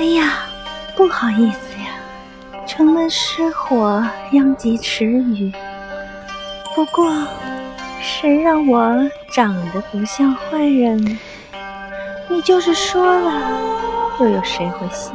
哎呀，不好意思呀，城门失火，殃及池鱼，不过谁让我长得不像坏人，你就是说了，又有谁会信？